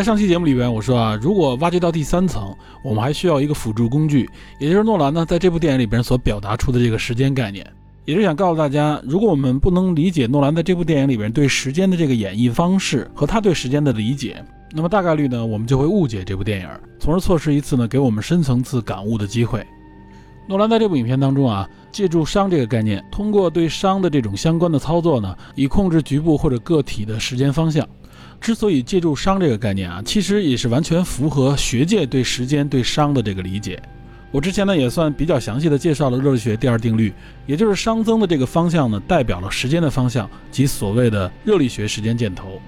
在上期节目里边，我说啊，如果挖掘到第三层，我们还需要一个辅助工具，也就是诺兰呢在这部电影里边所表达出的这个时间概念，也是想告诉大家，如果我们不能理解诺兰在这部电影里边对时间的这个演绎方式和他对时间的理解，那么大概率呢，我们就会误解这部电影，从而错失一次呢给我们深层次感悟的机会。诺兰在这部影片当中啊，借助熵这个概念，通过对熵的这种相关的操作呢，以控制局部或者个体的时间方向。之所以借助熵这个概念啊，其实也是完全符合学界对时间对熵的这个理解。我之前呢也算比较详细的介绍了热力学第二定律，也就是熵增的这个方向呢，代表了时间的方向及所谓的热力学时间箭头。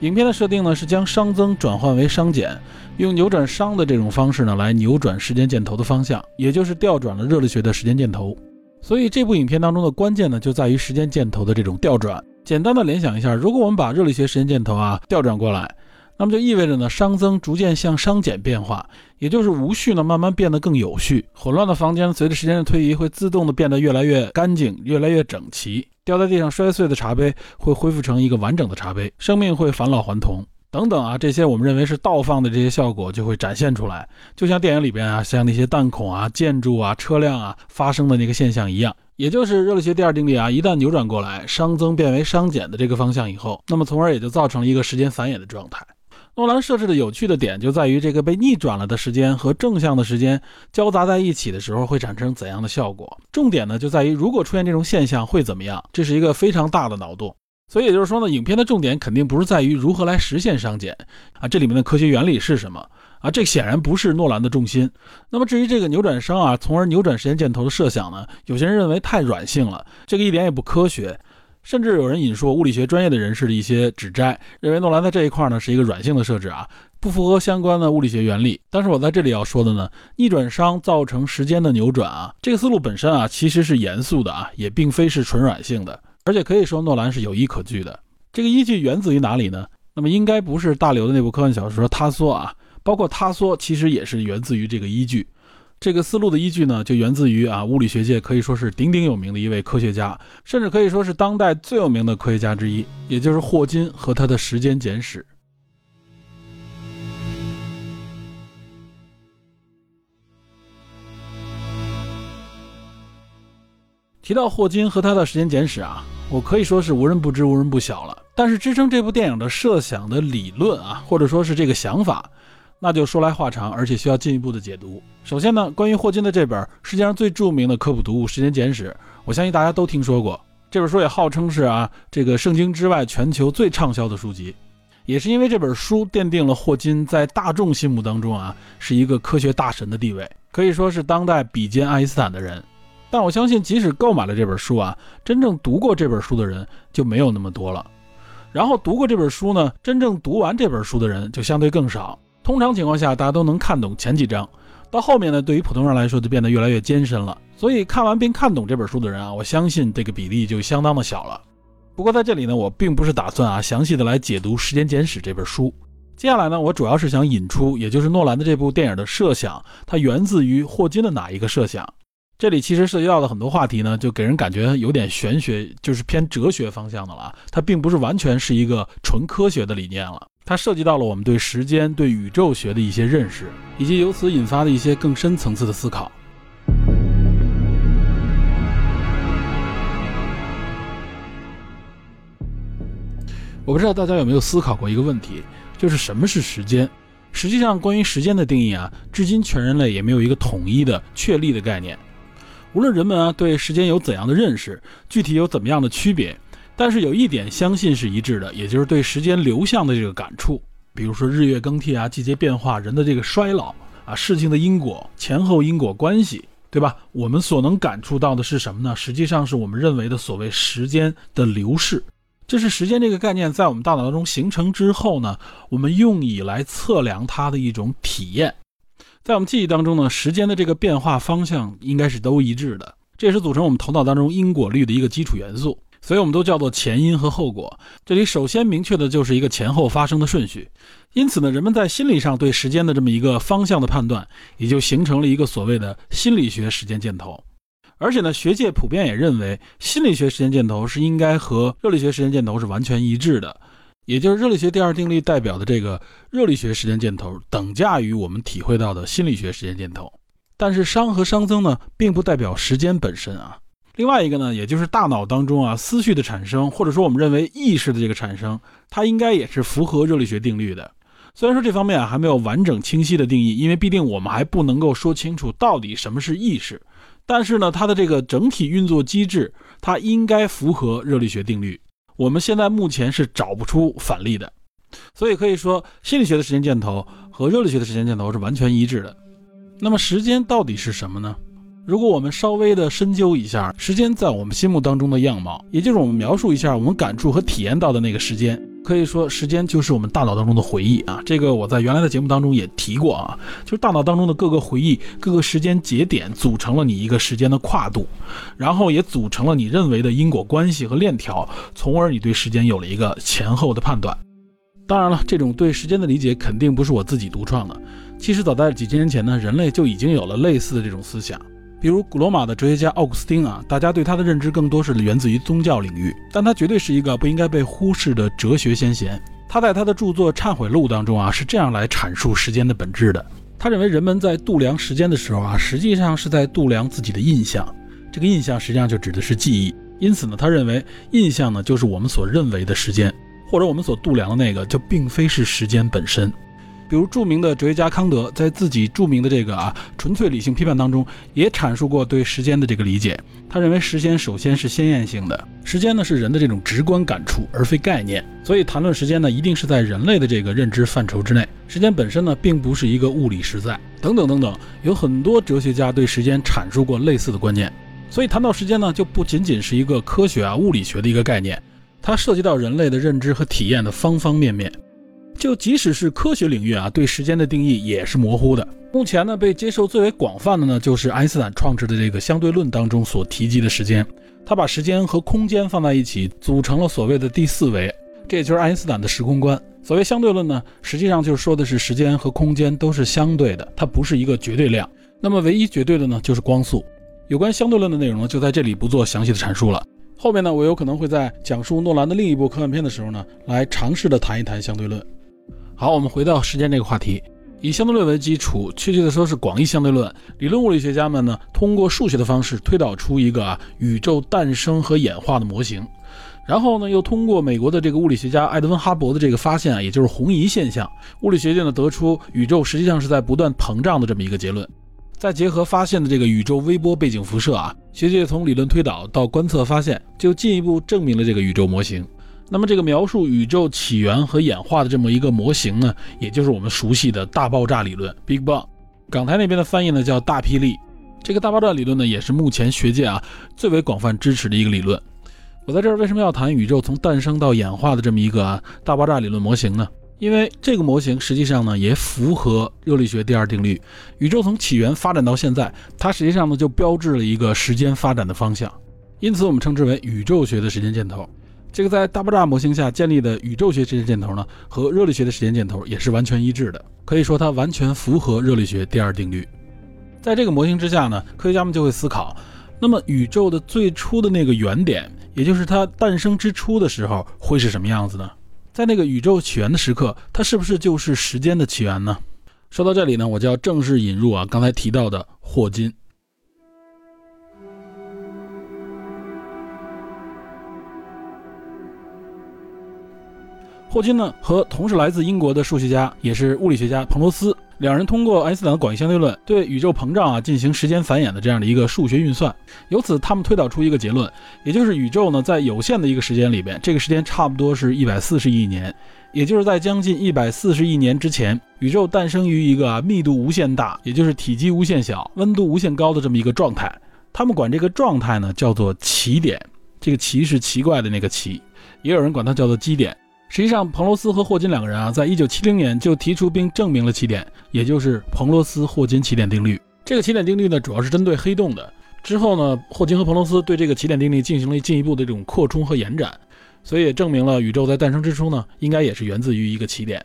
影片的设定呢是将熵增转换为熵减，用扭转熵的这种方式呢来扭转时间箭头的方向，也就是调转了热力学的时间箭头。所以这部影片当中的关键呢就在于时间箭头的这种调转。简单的联想一下，如果我们把热力学时间箭头啊调转过来，那么就意味着呢熵增逐渐向熵减变化，也就是无序呢慢慢变得更有序，混乱的房间随着时间的推移会自动的变得越来越干净，越来越整齐，掉在地上摔碎的茶杯会恢复成一个完整的茶杯，生命会返老还童等等啊，这些我们认为是倒放的这些效果就会展现出来，就像电影里边啊像那些弹孔啊、建筑啊、车辆啊发生的那个现象一样。也就是热力学第二定律啊，一旦扭转过来，熵增变为熵减的这个方向以后，那么从而也就造成了一个时间繁衍的状态。诺兰设置的有趣的点就在于这个被逆转了的时间和正向的时间交杂在一起的时候会产生怎样的效果。重点呢就在于如果出现这种现象会怎么样，这是一个非常大的脑洞。所以也就是说呢，影片的重点肯定不是在于如何来实现熵减啊，这里面的科学原理是什么。啊，这显然不是诺兰的重心。那么至于这个扭转伤啊，从而扭转时间箭头的设想呢？有些人认为太软性了，这个一点也不科学。甚至有人引述物理学专业的人士的一些指摘，认为诺兰在这一块呢是一个软性的设置啊，不符合相关的物理学原理。但是我在这里要说的呢，逆转熵造成时间的扭转啊，这个思路本身啊其实是严肃的啊，也并非是纯软性的，而且可以说诺兰是有依可据的。这个依据源自于哪里呢？那么应该不是大刘的那部科幻小说《他说》啊。包括塌缩，其实也是源自于这个依据。这个思路的依据呢，就源自于啊，物理学界可以说是鼎鼎有名的一位科学家，甚至可以说是当代最有名的科学家之一，也就是霍金和他的时间简史。提到霍金和他的时间简史啊，我可以说是无人不知、无人不晓了。但是支撑这部电影的设想的理论啊，或者说是这个想法。那就说来话长，而且需要进一步的解读。首先呢，关于霍金的这本世界上最著名的科普读物《时间简史》，我相信大家都听说过。这本书也号称是啊，这个圣经之外全球最畅销的书籍。也是因为这本书奠定了霍金在大众心目当中啊，是一个科学大神的地位，可以说是当代比肩爱因斯坦的人。但我相信，即使购买了这本书啊，真正读过这本书的人就没有那么多了。然后读过这本书呢，真正读完这本书的人就相对更少。通常情况下，大家都能看懂前几章，到后面呢，对于普通人来说就变得越来越艰深了。所以看完并看懂这本书的人啊，我相信这个比例就相当的小了。不过在这里呢，我并不是打算啊详细的来解读《时间简史》这本书。接下来呢，我主要是想引出，也就是诺兰的这部电影的设想，它源自于霍金的哪一个设想？这里其实涉及到的很多话题呢，就给人感觉有点玄学，就是偏哲学方向的了。它并不是完全是一个纯科学的理念了。它涉及到了我们对时间、对宇宙学的一些认识，以及由此引发的一些更深层次的思考。我不知道大家有没有思考过一个问题，就是什么是时间？实际上，关于时间的定义啊，至今全人类也没有一个统一的、确立的概念。无论人们啊对时间有怎样的认识，具体有怎么样的区别。但是有一点相信是一致的，也就是对时间流向的这个感触，比如说日月更替啊、季节变化、人的这个衰老啊、事情的因果、前后因果关系，对吧？我们所能感触到的是什么呢？实际上是我们认为的所谓时间的流逝，这是时间这个概念在我们大脑当中形成之后呢，我们用以来测量它的一种体验。在我们记忆当中呢，时间的这个变化方向应该是都一致的，这也是组成我们头脑当中因果律的一个基础元素。所以，我们都叫做前因和后果。这里首先明确的就是一个前后发生的顺序。因此呢，人们在心理上对时间的这么一个方向的判断，也就形成了一个所谓的心理学时间箭头。而且呢，学界普遍也认为，心理学时间箭头是应该和热力学时间箭头是完全一致的。也就是热力学第二定律代表的这个热力学时间箭头，等价于我们体会到的心理学时间箭头。但是熵和熵增呢，并不代表时间本身啊。另外一个呢，也就是大脑当中啊思绪的产生，或者说我们认为意识的这个产生，它应该也是符合热力学定律的。虽然说这方面啊还没有完整清晰的定义，因为毕竟我们还不能够说清楚到底什么是意识。但是呢，它的这个整体运作机制，它应该符合热力学定律。我们现在目前是找不出反例的，所以可以说心理学的时间箭头和热力学的时间箭头是完全一致的。那么时间到底是什么呢？如果我们稍微的深究一下时间在我们心目当中的样貌，也就是我们描述一下我们感触和体验到的那个时间，可以说时间就是我们大脑当中的回忆啊。这个我在原来的节目当中也提过啊，就是大脑当中的各个回忆、各个时间节点组成了你一个时间的跨度，然后也组成了你认为的因果关系和链条，从而你对时间有了一个前后的判断。当然了，这种对时间的理解肯定不是我自己独创的，其实早在几千年前呢，人类就已经有了类似的这种思想。比如古罗马的哲学家奥古斯丁啊，大家对他的认知更多是源自于宗教领域，但他绝对是一个不应该被忽视的哲学先贤。他在他的著作《忏悔录》当中啊，是这样来阐述时间的本质的。他认为人们在度量时间的时候啊，实际上是在度量自己的印象，这个印象实际上就指的是记忆。因此呢，他认为印象呢就是我们所认为的时间，或者我们所度量的那个就并非是时间本身。比如著名的哲学家康德在自己著名的这个啊纯粹理性批判当中，也阐述过对时间的这个理解。他认为时间首先是鲜艳性的，时间呢是人的这种直观感触，而非概念。所以谈论时间呢，一定是在人类的这个认知范畴之内。时间本身呢，并不是一个物理实在。等等等等，有很多哲学家对时间阐述过类似的观念。所以谈到时间呢，就不仅仅是一个科学啊物理学的一个概念，它涉及到人类的认知和体验的方方面面。就即使是科学领域啊，对时间的定义也是模糊的。目前呢，被接受最为广泛的呢，就是爱因斯坦创制的这个相对论当中所提及的时间。他把时间和空间放在一起，组成了所谓的第四维，这也就是爱因斯坦的时空观。所谓相对论呢，实际上就是说的是时间和空间都是相对的，它不是一个绝对量。那么唯一绝对的呢，就是光速。有关相对论的内容呢，就在这里不做详细的阐述了。后面呢，我有可能会在讲述诺兰的另一部科幻片的时候呢，来尝试的谈一谈相对论。好，我们回到时间这个话题，以相对论为基础，确切的说是广义相对论。理论物理学家们呢，通过数学的方式推导出一个啊宇宙诞生和演化的模型，然后呢，又通过美国的这个物理学家爱德温哈勃的这个发现啊，也就是红移现象，物理学界呢得出宇宙实际上是在不断膨胀的这么一个结论。再结合发现的这个宇宙微波背景辐射啊，学界从理论推导到观测发现，就进一步证明了这个宇宙模型。那么，这个描述宇宙起源和演化的这么一个模型呢，也就是我们熟悉的大爆炸理论 （Big Bang）。港台那边的翻译呢叫大霹雳。这个大爆炸理论呢，也是目前学界啊最为广泛支持的一个理论。我在这儿为什么要谈宇宙从诞生到演化的这么一个啊大爆炸理论模型呢？因为这个模型实际上呢也符合热力学第二定律。宇宙从起源发展到现在，它实际上呢就标志了一个时间发展的方向，因此我们称之为宇宙学的时间箭头。这个在大爆炸模型下建立的宇宙学时间箭头呢，和热力学的时间箭头也是完全一致的，可以说它完全符合热力学第二定律。在这个模型之下呢，科学家们就会思考，那么宇宙的最初的那个原点，也就是它诞生之初的时候，会是什么样子呢？在那个宇宙起源的时刻，它是不是就是时间的起源呢？说到这里呢，我就要正式引入啊刚才提到的霍金。霍金呢，和同是来自英国的数学家，也是物理学家彭罗斯，两人通过爱因斯坦的广义相对论，对宇宙膨胀啊进行时间繁衍的这样的一个数学运算，由此他们推导出一个结论，也就是宇宙呢在有限的一个时间里边，这个时间差不多是一百四十亿年，也就是在将近一百四十亿年之前，宇宙诞生于一个密度无限大，也就是体积无限小、温度无限高的这么一个状态。他们管这个状态呢叫做奇点，这个奇是奇怪的那个奇。也有人管它叫做基点。实际上，彭罗斯和霍金两个人啊，在一九七零年就提出并证明了起点，也就是彭罗斯霍金起点定律。这个起点定律呢，主要是针对黑洞的。之后呢，霍金和彭罗斯对这个起点定律进行了进一步的这种扩充和延展，所以也证明了宇宙在诞生之初呢，应该也是源自于一个起点。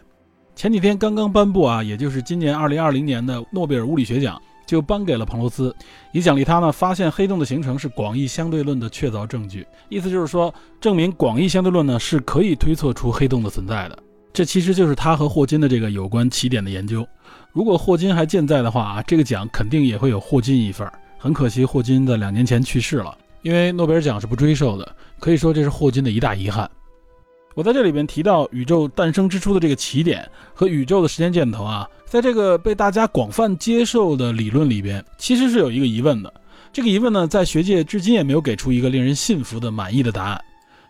前几天刚刚颁布啊，也就是今年二零二零年的诺贝尔物理学奖。就颁给了彭罗斯，以奖励他呢发现黑洞的形成是广义相对论的确凿证据。意思就是说，证明广义相对论呢是可以推测出黑洞的存在的。这其实就是他和霍金的这个有关起点的研究。如果霍金还健在的话啊，这个奖肯定也会有霍金一份。很可惜，霍金在两年前去世了，因为诺贝尔奖是不追授的，可以说这是霍金的一大遗憾。我在这里边提到宇宙诞生之初的这个起点和宇宙的时间箭头啊，在这个被大家广泛接受的理论里边，其实是有一个疑问的。这个疑问呢，在学界至今也没有给出一个令人信服的满意的答案。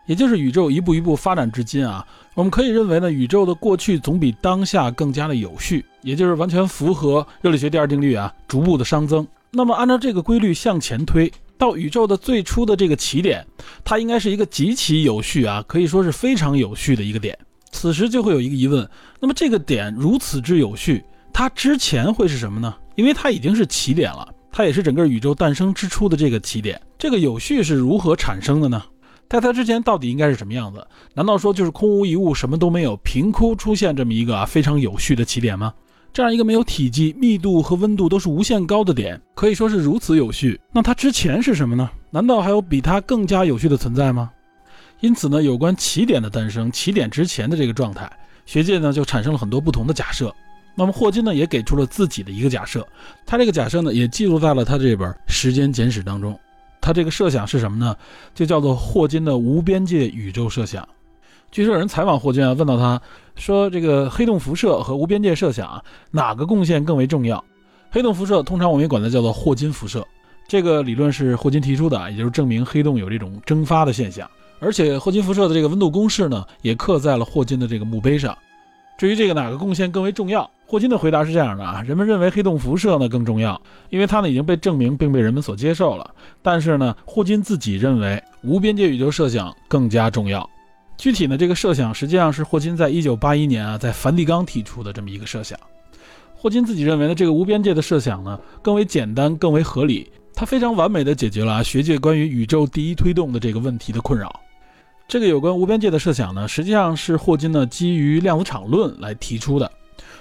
也就是宇宙一步一步发展至今啊，我们可以认为呢，宇宙的过去总比当下更加的有序，也就是完全符合热力学第二定律啊，逐步的熵增。那么按照这个规律向前推。到宇宙的最初的这个起点，它应该是一个极其有序啊，可以说是非常有序的一个点。此时就会有一个疑问：那么这个点如此之有序，它之前会是什么呢？因为它已经是起点了，它也是整个宇宙诞生之初的这个起点。这个有序是如何产生的呢？在它之前到底应该是什么样子？难道说就是空无一物，什么都没有，凭空出现这么一个啊非常有序的起点吗？这样一个没有体积、密度和温度都是无限高的点，可以说是如此有序。那它之前是什么呢？难道还有比它更加有序的存在吗？因此呢，有关起点的诞生、起点之前的这个状态，学界呢就产生了很多不同的假设。那么霍金呢也给出了自己的一个假设，他这个假设呢也记录在了他这本《时间简史》当中。他这个设想是什么呢？就叫做霍金的无边界宇宙设想。据说有人采访霍金啊，问到他说：“这个黑洞辐射和无边界设想啊哪个贡献更为重要？”黑洞辐射通常我们也管它叫做霍金辐射，这个理论是霍金提出的，也就是证明黑洞有这种蒸发的现象。而且霍金辐射的这个温度公式呢，也刻在了霍金的这个墓碑上。至于这个哪个贡献更为重要，霍金的回答是这样的啊：人们认为黑洞辐射呢更重要，因为它呢已经被证明并被人们所接受了。但是呢，霍金自己认为无边界宇宙设想更加重要。具体呢，这个设想实际上是霍金在一九八一年啊，在梵蒂冈提出的这么一个设想。霍金自己认为呢，这个无边界的设想呢，更为简单，更为合理，它非常完美的解决了啊学界关于宇宙第一推动的这个问题的困扰。这个有关无边界的设想呢，实际上是霍金呢基于量子场论来提出的。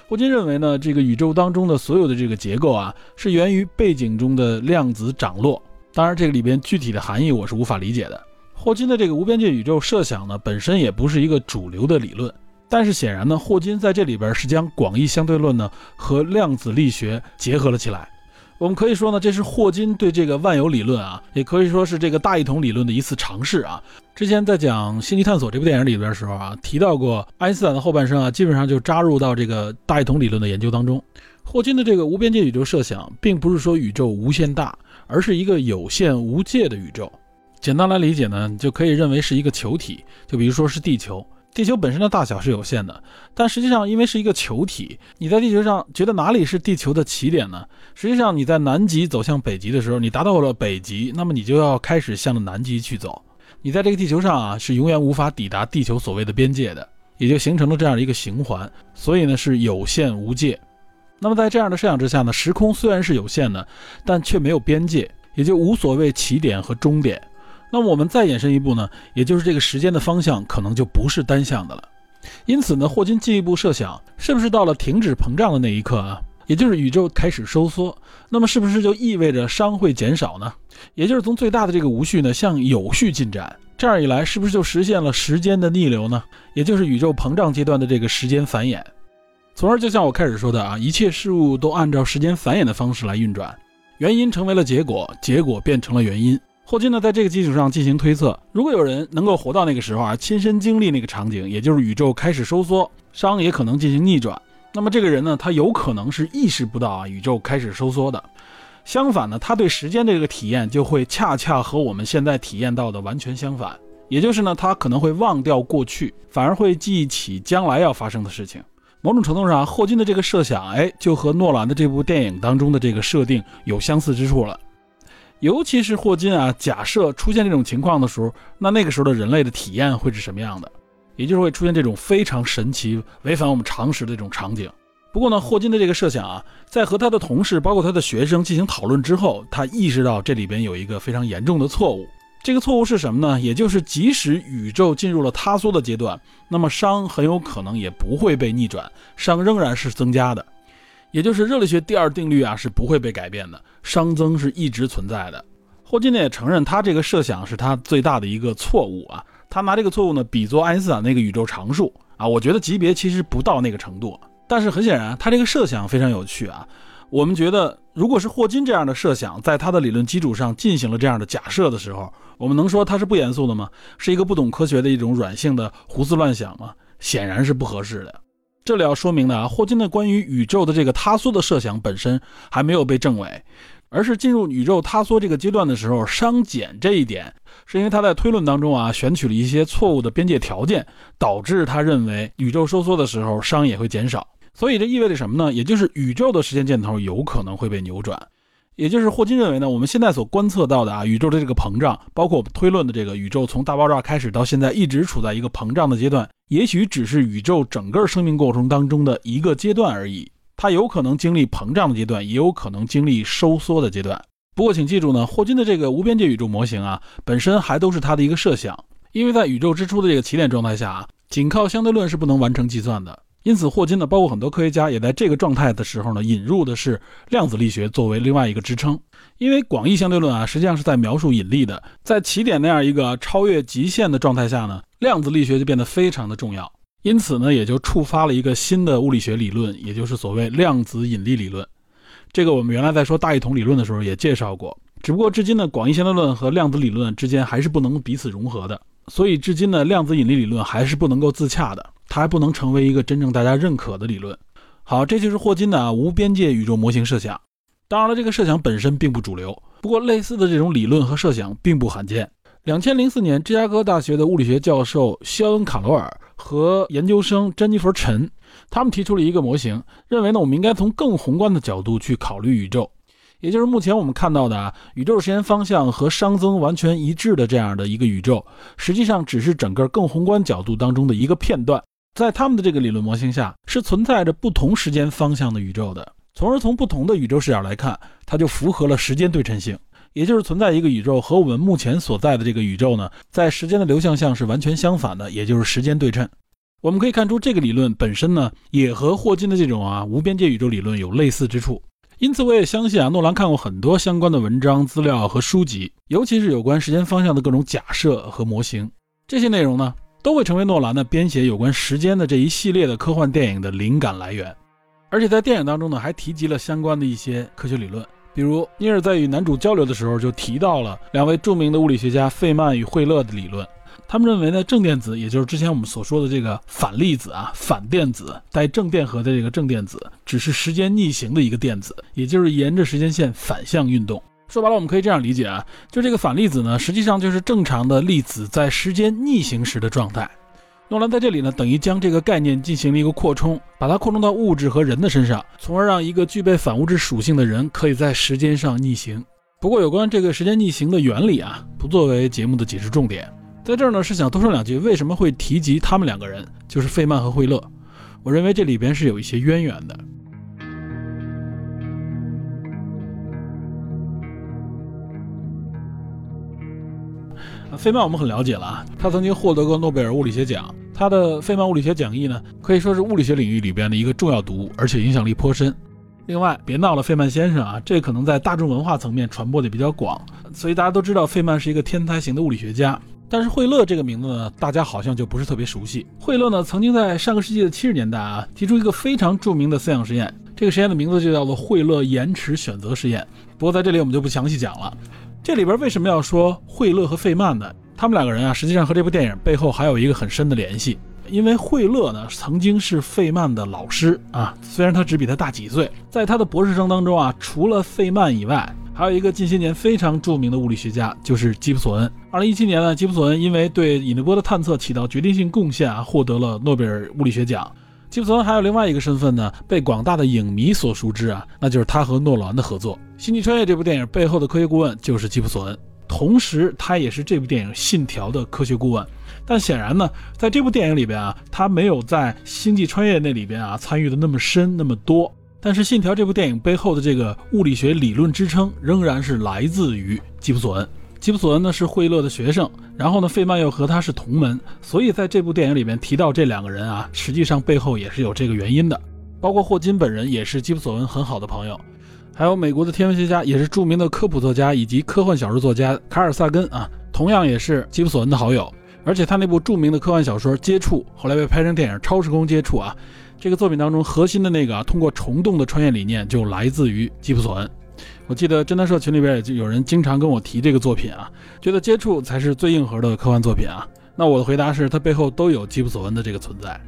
霍金认为呢，这个宇宙当中的所有的这个结构啊，是源于背景中的量子涨落。当然，这个里边具体的含义我是无法理解的。霍金的这个无边界宇宙设想呢，本身也不是一个主流的理论，但是显然呢，霍金在这里边是将广义相对论呢和量子力学结合了起来。我们可以说呢，这是霍金对这个万有理论啊，也可以说是这个大一统理论的一次尝试啊。之前在讲《星际探索》这部电影里边的时候啊，提到过爱因斯坦的后半生啊，基本上就扎入到这个大一统理论的研究当中。霍金的这个无边界宇宙设想，并不是说宇宙无限大，而是一个有限无界的宇宙。简单来理解呢，就可以认为是一个球体，就比如说是地球。地球本身的大小是有限的，但实际上因为是一个球体，你在地球上觉得哪里是地球的起点呢？实际上你在南极走向北极的时候，你达到了北极，那么你就要开始向着南极去走。你在这个地球上啊，是永远无法抵达地球所谓的边界的，也就形成了这样的一个循环。所以呢，是有限无界。那么在这样的设想之下呢，时空虽然是有限的，但却没有边界，也就无所谓起点和终点。那么我们再延伸一步呢，也就是这个时间的方向可能就不是单向的了。因此呢，霍金进一步设想，是不是到了停止膨胀的那一刻啊，也就是宇宙开始收缩，那么是不是就意味着熵会减少呢？也就是从最大的这个无序呢向有序进展，这样一来，是不是就实现了时间的逆流呢？也就是宇宙膨胀阶段的这个时间繁衍，从而就像我开始说的啊，一切事物都按照时间繁衍的方式来运转，原因成为了结果，结果变成了原因。霍金呢，在这个基础上进行推测：如果有人能够活到那个时候啊，亲身经历那个场景，也就是宇宙开始收缩，熵也可能进行逆转，那么这个人呢，他有可能是意识不到啊宇宙开始收缩的。相反呢，他对时间这个体验就会恰恰和我们现在体验到的完全相反，也就是呢，他可能会忘掉过去，反而会记起将来要发生的事情。某种程度上，霍金的这个设想，哎，就和诺兰的这部电影当中的这个设定有相似之处了。尤其是霍金啊，假设出现这种情况的时候，那那个时候的人类的体验会是什么样的？也就是会出现这种非常神奇、违反我们常识的这种场景。不过呢，霍金的这个设想啊，在和他的同事，包括他的学生进行讨论之后，他意识到这里边有一个非常严重的错误。这个错误是什么呢？也就是即使宇宙进入了塌缩的阶段，那么熵很有可能也不会被逆转，熵仍然是增加的。也就是热力学第二定律啊是不会被改变的，熵增是一直存在的。霍金呢也承认他这个设想是他最大的一个错误啊，他拿这个错误呢比作爱因斯坦那个宇宙常数啊，我觉得级别其实不到那个程度。但是很显然，他这个设想非常有趣啊。我们觉得，如果是霍金这样的设想，在他的理论基础上进行了这样的假设的时候，我们能说他是不严肃的吗？是一个不懂科学的一种软性的胡思乱想吗？显然是不合适的。这里要说明的啊，霍金的关于宇宙的这个塌缩的设想本身还没有被证伪，而是进入宇宙塌缩这个阶段的时候，熵减这一点，是因为他在推论当中啊选取了一些错误的边界条件，导致他认为宇宙收缩的时候熵也会减少。所以这意味着什么呢？也就是宇宙的时间箭头有可能会被扭转，也就是霍金认为呢，我们现在所观测到的啊，宇宙的这个膨胀，包括我们推论的这个宇宙从大爆炸开始到现在一直处在一个膨胀的阶段，也许只是宇宙整个生命过程当中的一个阶段而已。它有可能经历膨胀的阶段，也有可能经历收缩的阶段。不过请记住呢，霍金的这个无边界宇宙模型啊，本身还都是他的一个设想，因为在宇宙之初的这个起点状态下啊，仅靠相对论是不能完成计算的。因此，霍金呢，包括很多科学家，也在这个状态的时候呢，引入的是量子力学作为另外一个支撑。因为广义相对论啊，实际上是在描述引力的，在起点那样一个超越极限的状态下呢，量子力学就变得非常的重要。因此呢，也就触发了一个新的物理学理论，也就是所谓量子引力理论。这个我们原来在说大一统理论的时候也介绍过，只不过至今呢，广义相对论和量子理论之间还是不能彼此融合的，所以至今呢，量子引力理论还是不能够自洽的。它还不能成为一个真正大家认可的理论。好，这就是霍金的无边界宇宙模型设想。当然了，这个设想本身并不主流，不过类似的这种理论和设想并不罕见。两千零四年，芝加哥大学的物理学教授肖恩·卡罗尔和研究生珍妮弗·陈，他们提出了一个模型，认为呢，我们应该从更宏观的角度去考虑宇宙，也就是目前我们看到的啊，宇宙时间方向和熵增完全一致的这样的一个宇宙，实际上只是整个更宏观角度当中的一个片段。在他们的这个理论模型下，是存在着不同时间方向的宇宙的，从而从不同的宇宙视角来看，它就符合了时间对称性，也就是存在一个宇宙和我们目前所在的这个宇宙呢，在时间的流向上是完全相反的，也就是时间对称。我们可以看出，这个理论本身呢，也和霍金的这种啊无边界宇宙理论有类似之处。因此，我也相信啊，诺兰看过很多相关的文章、资料和书籍，尤其是有关时间方向的各种假设和模型，这些内容呢。都会成为诺兰呢编写有关时间的这一系列的科幻电影的灵感来源，而且在电影当中呢还提及了相关的一些科学理论，比如尼尔在与男主交流的时候就提到了两位著名的物理学家费曼与惠勒的理论，他们认为呢正电子，也就是之前我们所说的这个反粒子啊，反电子带正电荷的这个正电子，只是时间逆行的一个电子，也就是沿着时间线反向运动。说白了，我们可以这样理解啊，就这个反粒子呢，实际上就是正常的粒子在时间逆行时的状态。诺兰在这里呢，等于将这个概念进行了一个扩充，把它扩充到物质和人的身上，从而让一个具备反物质属性的人可以在时间上逆行。不过，有关这个时间逆行的原理啊，不作为节目的解释重点。在这儿呢，是想多说两句，为什么会提及他们两个人，就是费曼和惠勒？我认为这里边是有一些渊源的。费曼我们很了解了啊，他曾经获得过诺贝尔物理学奖。他的费曼物理学讲义呢，可以说是物理学领域里边的一个重要读物，而且影响力颇深。另外，别闹了，费曼先生啊，这可能在大众文化层面传播的比较广，所以大家都知道费曼是一个天才型的物理学家。但是惠勒这个名字呢，大家好像就不是特别熟悉。惠勒呢，曾经在上个世纪的七十年代啊，提出一个非常著名的思想实验，这个实验的名字就叫做惠勒延迟选择实验。不过在这里我们就不详细讲了。这里边为什么要说惠勒和费曼呢？他们两个人啊，实际上和这部电影背后还有一个很深的联系。因为惠勒呢，曾经是费曼的老师啊，虽然他只比他大几岁。在他的博士生当中啊，除了费曼以外，还有一个近些年非常著名的物理学家，就是吉普索恩。二零一七年呢，吉普索恩因为对引力波的探测起到决定性贡献啊，获得了诺贝尔物理学奖。吉普索恩还有另外一个身份呢，被广大的影迷所熟知啊，那就是他和诺兰的合作，《星际穿越》这部电影背后的科学顾问就是吉普索恩，同时他也是这部电影《信条》的科学顾问。但显然呢，在这部电影里边啊，他没有在《星际穿越》那里边啊参与的那么深那么多。但是《信条》这部电影背后的这个物理学理论支撑，仍然是来自于吉普索恩。吉普索恩呢是惠勒的学生，然后呢费曼又和他是同门，所以在这部电影里面提到这两个人啊，实际上背后也是有这个原因的。包括霍金本人也是吉普索恩很好的朋友，还有美国的天文学家，也是著名的科普作家以及科幻小说作家卡尔萨根啊，同样也是吉普索恩的好友。而且他那部著名的科幻小说《接触》后来被拍成电影《超时空接触》啊，这个作品当中核心的那个啊，通过虫洞的穿越理念就来自于吉普索恩。我记得侦探社群里边也就有人经常跟我提这个作品啊，觉得接触才是最硬核的科幻作品啊。那我的回答是，它背后都有吉普索恩的这个存在。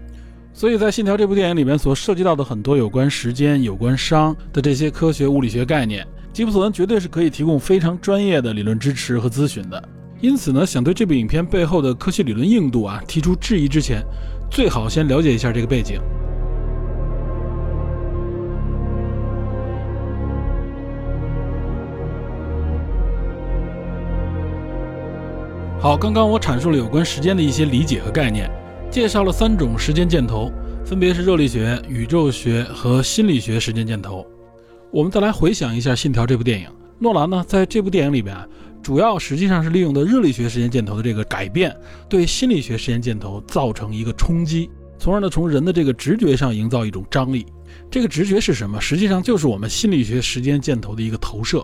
所以在《信条》这部电影里面所涉及到的很多有关时间、有关熵的这些科学物理学概念，吉普索恩绝对是可以提供非常专业的理论支持和咨询的。因此呢，想对这部影片背后的科学理论硬度啊提出质疑之前，最好先了解一下这个背景。好，刚刚我阐述了有关时间的一些理解和概念，介绍了三种时间箭头，分别是热力学、宇宙学和心理学时间箭头。我们再来回想一下《信条》这部电影，诺兰呢在这部电影里边，主要实际上是利用的热力学时间箭头的这个改变，对心理学时间箭头造成一个冲击，从而呢从人的这个直觉上营造一种张力。这个直觉是什么？实际上就是我们心理学时间箭头的一个投射。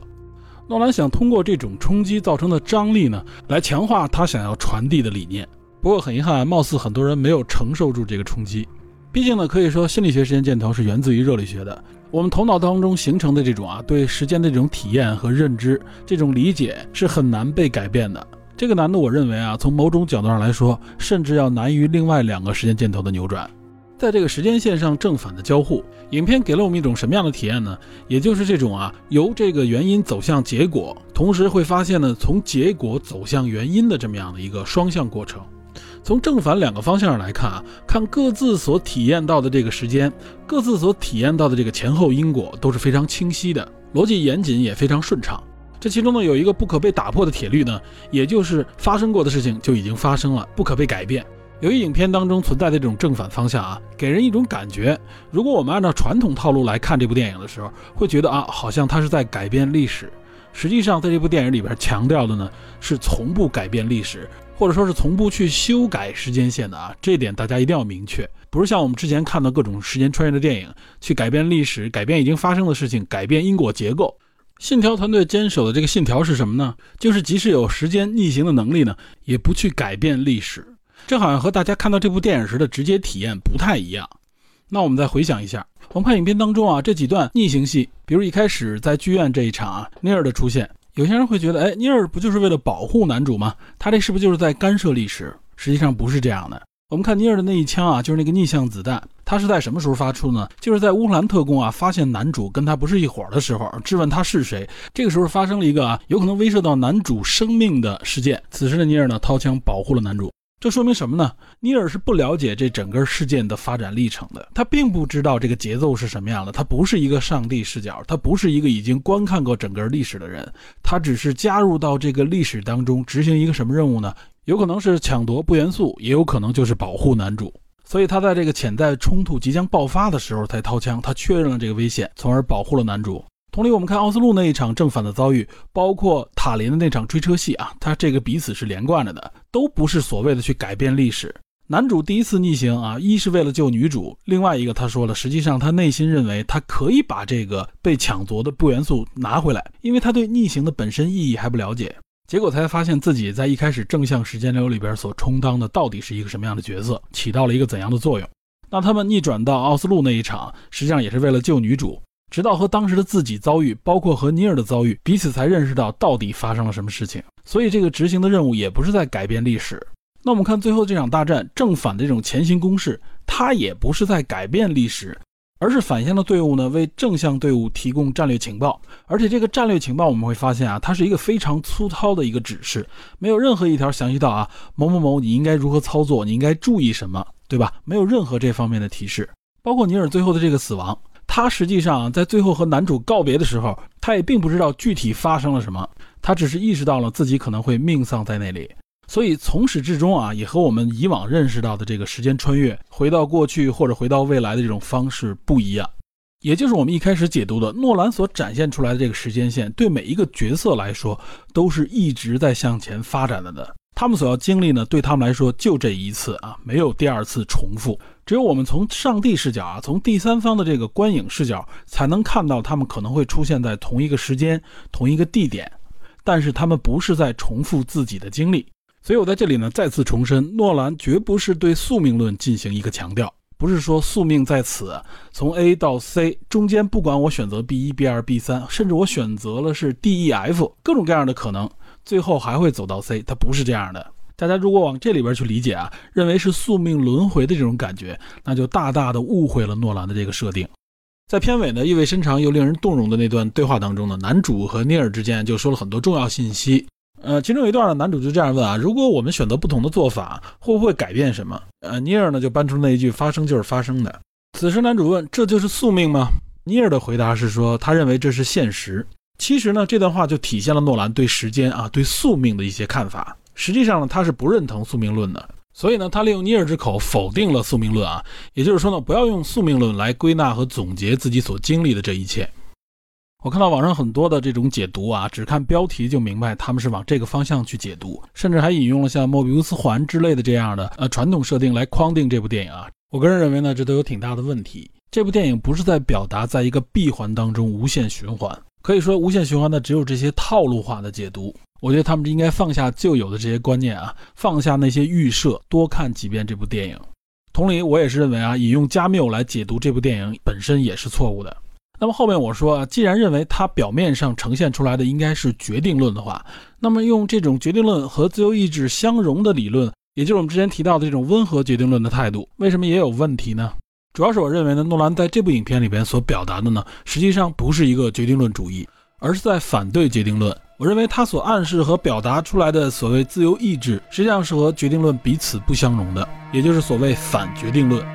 诺兰想通过这种冲击造成的张力呢，来强化他想要传递的理念。不过很遗憾，貌似很多人没有承受住这个冲击。毕竟呢，可以说心理学时间箭头是源自于热力学的。我们头脑当中形成的这种啊，对时间的这种体验和认知，这种理解是很难被改变的。这个难度，我认为啊，从某种角度上来说，甚至要难于另外两个时间箭头的扭转。在这个时间线上正反的交互，影片给了我们一种什么样的体验呢？也就是这种啊，由这个原因走向结果，同时会发现呢，从结果走向原因的这么样的一个双向过程。从正反两个方向上来看啊，看各自所体验到的这个时间，各自所体验到的这个前后因果都是非常清晰的，逻辑严谨也非常顺畅。这其中呢，有一个不可被打破的铁律呢，也就是发生过的事情就已经发生了，不可被改变。由于影片当中存在的这种正反方向啊，给人一种感觉，如果我们按照传统套路来看这部电影的时候，会觉得啊，好像它是在改变历史。实际上，在这部电影里边强调的呢，是从不改变历史，或者说是从不去修改时间线的啊。这点大家一定要明确，不是像我们之前看到各种时间穿越的电影，去改变历史、改变已经发生的事情、改变因果结构。信条团队坚守的这个信条是什么呢？就是即使有时间逆行的能力呢，也不去改变历史。这好像和大家看到这部电影时的直接体验不太一样。那我们再回想一下，我们看影片当中啊这几段逆行戏，比如一开始在剧院这一场啊，尼尔的出现，有些人会觉得，哎，尼尔不就是为了保护男主吗？他这是不是就是在干涉历史？实际上不是这样的。我们看尼尔的那一枪啊，就是那个逆向子弹，他是在什么时候发出呢？就是在乌克兰特工啊发现男主跟他不是一伙的时候，质问他是谁。这个时候发生了一个啊有可能威慑到男主生命的事件。此时的尼尔呢掏枪保护了男主。这说明什么呢？尼尔是不了解这整个事件的发展历程的，他并不知道这个节奏是什么样的。他不是一个上帝视角，他不是一个已经观看过整个历史的人，他只是加入到这个历史当中执行一个什么任务呢？有可能是抢夺不元素，也有可能就是保护男主。所以他在这个潜在冲突即将爆发的时候才掏枪，他确认了这个危险，从而保护了男主。同理，我们看奥斯陆那一场正反的遭遇，包括塔林的那场追车戏啊，他这个彼此是连贯着的，都不是所谓的去改变历史。男主第一次逆行啊，一是为了救女主，另外一个他说了，实际上他内心认为他可以把这个被抢夺的不元素拿回来，因为他对逆行的本身意义还不了解。结果才发现自己在一开始正向时间流里边所充当的到底是一个什么样的角色，起到了一个怎样的作用。那他们逆转到奥斯陆那一场，实际上也是为了救女主。直到和当时的自己遭遇，包括和尼尔的遭遇，彼此才认识到到底发生了什么事情。所以这个执行的任务也不是在改变历史。那我们看最后这场大战，正反的这种前行攻势，它也不是在改变历史，而是反向的队伍呢为正向队伍提供战略情报。而且这个战略情报我们会发现啊，它是一个非常粗糙的一个指示，没有任何一条详细到啊某某某你应该如何操作，你应该注意什么，对吧？没有任何这方面的提示。包括尼尔最后的这个死亡，他实际上在最后和男主告别的时候，他也并不知道具体发生了什么，他只是意识到了自己可能会命丧在那里。所以从始至终啊，也和我们以往认识到的这个时间穿越、回到过去或者回到未来的这种方式不一样。也就是我们一开始解读的，诺兰所展现出来的这个时间线，对每一个角色来说都是一直在向前发展的的。他们所要经历呢，对他们来说就这一次啊，没有第二次重复。只有我们从上帝视角啊，从第三方的这个观影视角，才能看到他们可能会出现在同一个时间、同一个地点，但是他们不是在重复自己的经历。所以我在这里呢，再次重申，诺兰绝不是对宿命论进行一个强调，不是说宿命在此，从 A 到 C 中间，不管我选择 B 一、B 二、B 三，甚至我选择了是 D、E、F，各种各样的可能。最后还会走到 C，它不是这样的。大家如果往这里边去理解啊，认为是宿命轮回的这种感觉，那就大大的误会了诺兰的这个设定。在片尾呢，意味深长又令人动容的那段对话当中呢，男主和尼尔之间就说了很多重要信息。呃，其中有一段呢，男主就这样问啊：如果我们选择不同的做法，会不会改变什么？呃，尼尔呢就搬出那一句：发生就是发生的。此时男主问：这就是宿命吗？尼尔的回答是说，他认为这是现实。其实呢，这段话就体现了诺兰对时间啊、对宿命的一些看法。实际上呢，他是不认同宿命论的，所以呢，他利用尼尔之口否定了宿命论啊。也就是说呢，不要用宿命论来归纳和总结自己所经历的这一切。我看到网上很多的这种解读啊，只看标题就明白他们是往这个方向去解读，甚至还引用了像莫比乌斯环之类的这样的呃传统设定来框定这部电影啊。我个人认为呢，这都有挺大的问题。这部电影不是在表达在一个闭环当中无限循环。可以说，无限循环的只有这些套路化的解读。我觉得他们应该放下旧有的这些观念啊，放下那些预设，多看几遍这部电影。同理，我也是认为啊，引用加缪来解读这部电影本身也是错误的。那么后面我说啊，既然认为它表面上呈现出来的应该是决定论的话，那么用这种决定论和自由意志相融的理论，也就是我们之前提到的这种温和决定论的态度，为什么也有问题呢？主要是我认为呢，诺兰在这部影片里边所表达的呢，实际上不是一个决定论主义，而是在反对决定论。我认为他所暗示和表达出来的所谓自由意志，实际上是和决定论彼此不相容的，也就是所谓反决定论。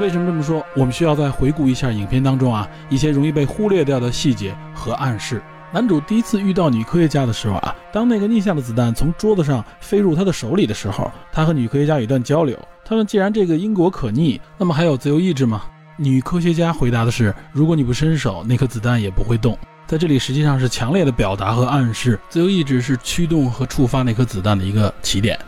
为什么这么说？我们需要再回顾一下影片当中啊一些容易被忽略掉的细节和暗示。男主第一次遇到女科学家的时候啊，当那个逆向的子弹从桌子上飞入他的手里的时候，他和女科学家有一段交流。他们：“既然这个因果可逆，那么还有自由意志吗？”女科学家回答的是：“如果你不伸手，那颗子弹也不会动。”在这里实际上是强烈的表达和暗示，自由意志是驱动和触发那颗子弹的一个起点。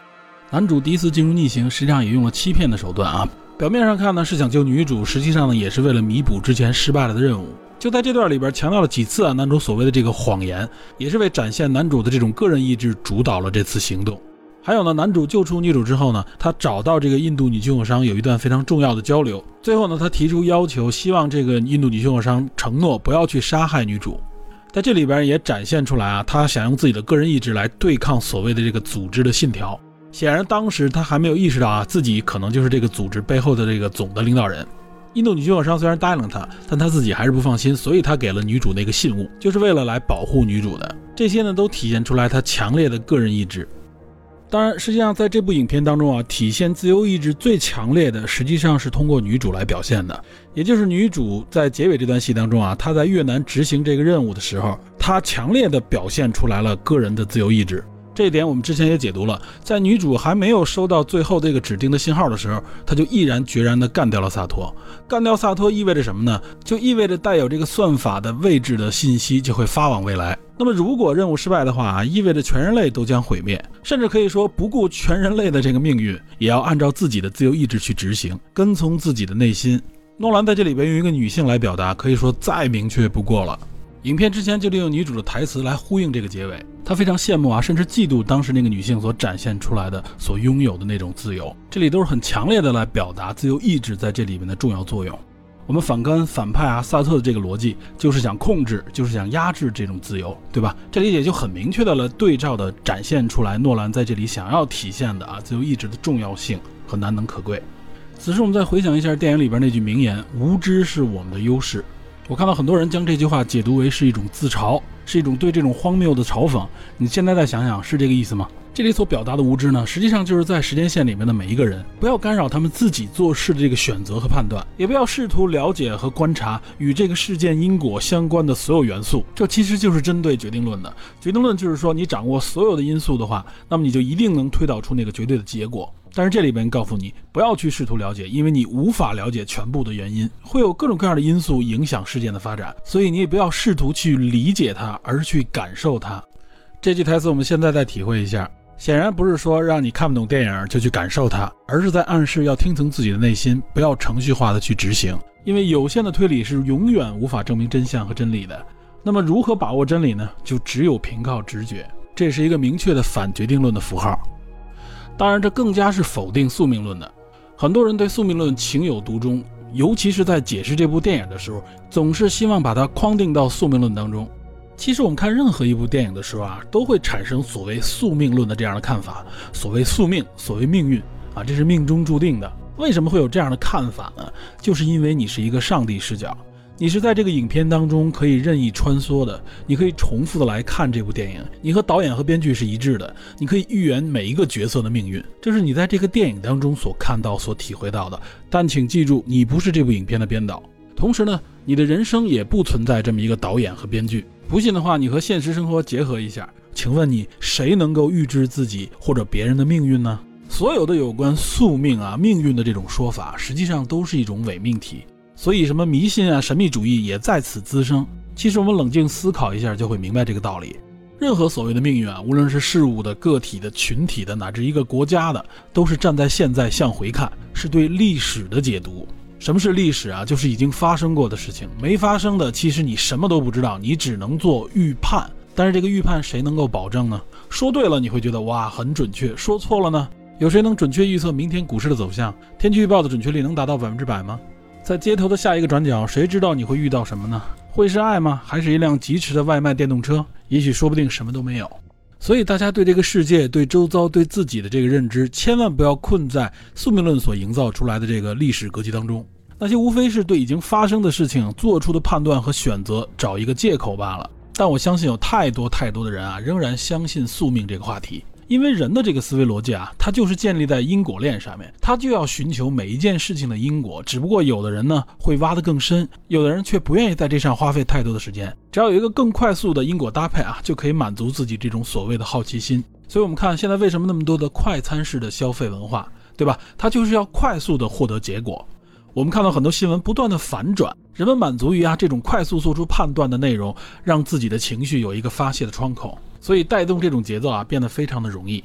男主第一次进入逆行，实际上也用了欺骗的手段啊。表面上看呢是想救女主，实际上呢也是为了弥补之前失败了的任务。就在这段里边强调了几次啊，男主所谓的这个谎言，也是为展现男主的这种个人意志主导了这次行动。还有呢，男主救出女主之后呢，他找到这个印度女军火商有一段非常重要的交流。最后呢，他提出要求，希望这个印度女军火商承诺不要去杀害女主。在这里边也展现出来啊，他想用自己的个人意志来对抗所谓的这个组织的信条。显然当时他还没有意识到啊，自己可能就是这个组织背后的这个总的领导人。印度女军火商虽然答应了他，但他自己还是不放心，所以他给了女主那个信物，就是为了来保护女主的。这些呢，都体现出来他强烈的个人意志。当然，实际上在这部影片当中啊，体现自由意志最强烈的，实际上是通过女主来表现的。也就是女主在结尾这段戏当中啊，她在越南执行这个任务的时候，她强烈的表现出来了个人的自由意志。这一点我们之前也解读了，在女主还没有收到最后这个指定的信号的时候，她就毅然决然地干掉了萨托。干掉萨托意味着什么呢？就意味着带有这个算法的位置的信息就会发往未来。那么如果任务失败的话啊，意味着全人类都将毁灭，甚至可以说不顾全人类的这个命运，也要按照自己的自由意志去执行，跟从自己的内心。诺兰在这里边用一个女性来表达，可以说再明确不过了。影片之前就利用女主的台词来呼应这个结尾，他非常羡慕啊，甚至嫉妒当时那个女性所展现出来的、所拥有的那种自由。这里都是很强烈的来表达自由意志在这里面的重要作用。我们反观反派啊，萨特的这个逻辑就是想控制，就是想压制这种自由，对吧？这里也就很明确的了对照的展现出来，诺兰在这里想要体现的啊，自由意志的重要性和难能可贵。此时我们再回想一下电影里边那句名言：“无知是我们的优势。”我看到很多人将这句话解读为是一种自嘲，是一种对这种荒谬的嘲讽。你现在再想想，是这个意思吗？这里所表达的无知呢，实际上就是在时间线里面的每一个人，不要干扰他们自己做事的这个选择和判断，也不要试图了解和观察与这个事件因果相关的所有元素。这其实就是针对决定论的。决定论就是说，你掌握所有的因素的话，那么你就一定能推导出那个绝对的结果。但是这里边告诉你，不要去试图了解，因为你无法了解全部的原因，会有各种各样的因素影响事件的发展，所以你也不要试图去理解它，而是去感受它。这句台词我们现在再体会一下，显然不是说让你看不懂电影就去感受它，而是在暗示要听从自己的内心，不要程序化的去执行，因为有限的推理是永远无法证明真相和真理的。那么如何把握真理呢？就只有凭靠直觉，这是一个明确的反决定论的符号。当然，这更加是否定宿命论的。很多人对宿命论情有独钟，尤其是在解释这部电影的时候，总是希望把它框定到宿命论当中。其实，我们看任何一部电影的时候啊，都会产生所谓宿命论的这样的看法。所谓宿命，所谓命运啊，这是命中注定的。为什么会有这样的看法呢？就是因为你是一个上帝视角。你是在这个影片当中可以任意穿梭的，你可以重复的来看这部电影，你和导演和编剧是一致的，你可以预言每一个角色的命运，这是你在这个电影当中所看到、所体会到的。但请记住，你不是这部影片的编导，同时呢，你的人生也不存在这么一个导演和编剧。不信的话，你和现实生活结合一下，请问你谁能够预知自己或者别人的命运呢？所有的有关宿命啊、命运的这种说法，实际上都是一种伪命题。所以，什么迷信啊、神秘主义也在此滋生。其实，我们冷静思考一下，就会明白这个道理。任何所谓的命运啊，无论是事物的、个体的、群体的，乃至一个国家的，都是站在现在向回看，是对历史的解读。什么是历史啊？就是已经发生过的事情。没发生的，其实你什么都不知道，你只能做预判。但是这个预判谁能够保证呢？说对了，你会觉得哇很准确；说错了呢？有谁能准确预测明天股市的走向？天气预报的准确率能达到百分之百吗？在街头的下一个转角，谁知道你会遇到什么呢？会是爱吗？还是一辆疾驰的外卖电动车？也许说不定什么都没有。所以大家对这个世界、对周遭、对自己的这个认知，千万不要困在宿命论所营造出来的这个历史格局当中。那些无非是对已经发生的事情做出的判断和选择找一个借口罢了。但我相信有太多太多的人啊，仍然相信宿命这个话题。因为人的这个思维逻辑啊，它就是建立在因果链上面，他就要寻求每一件事情的因果。只不过有的人呢会挖得更深，有的人却不愿意在这上花费太多的时间。只要有一个更快速的因果搭配啊，就可以满足自己这种所谓的好奇心。所以，我们看现在为什么那么多的快餐式的消费文化，对吧？它就是要快速的获得结果。我们看到很多新闻不断的反转，人们满足于啊这种快速做出判断的内容，让自己的情绪有一个发泄的窗口。所以带动这种节奏啊，变得非常的容易。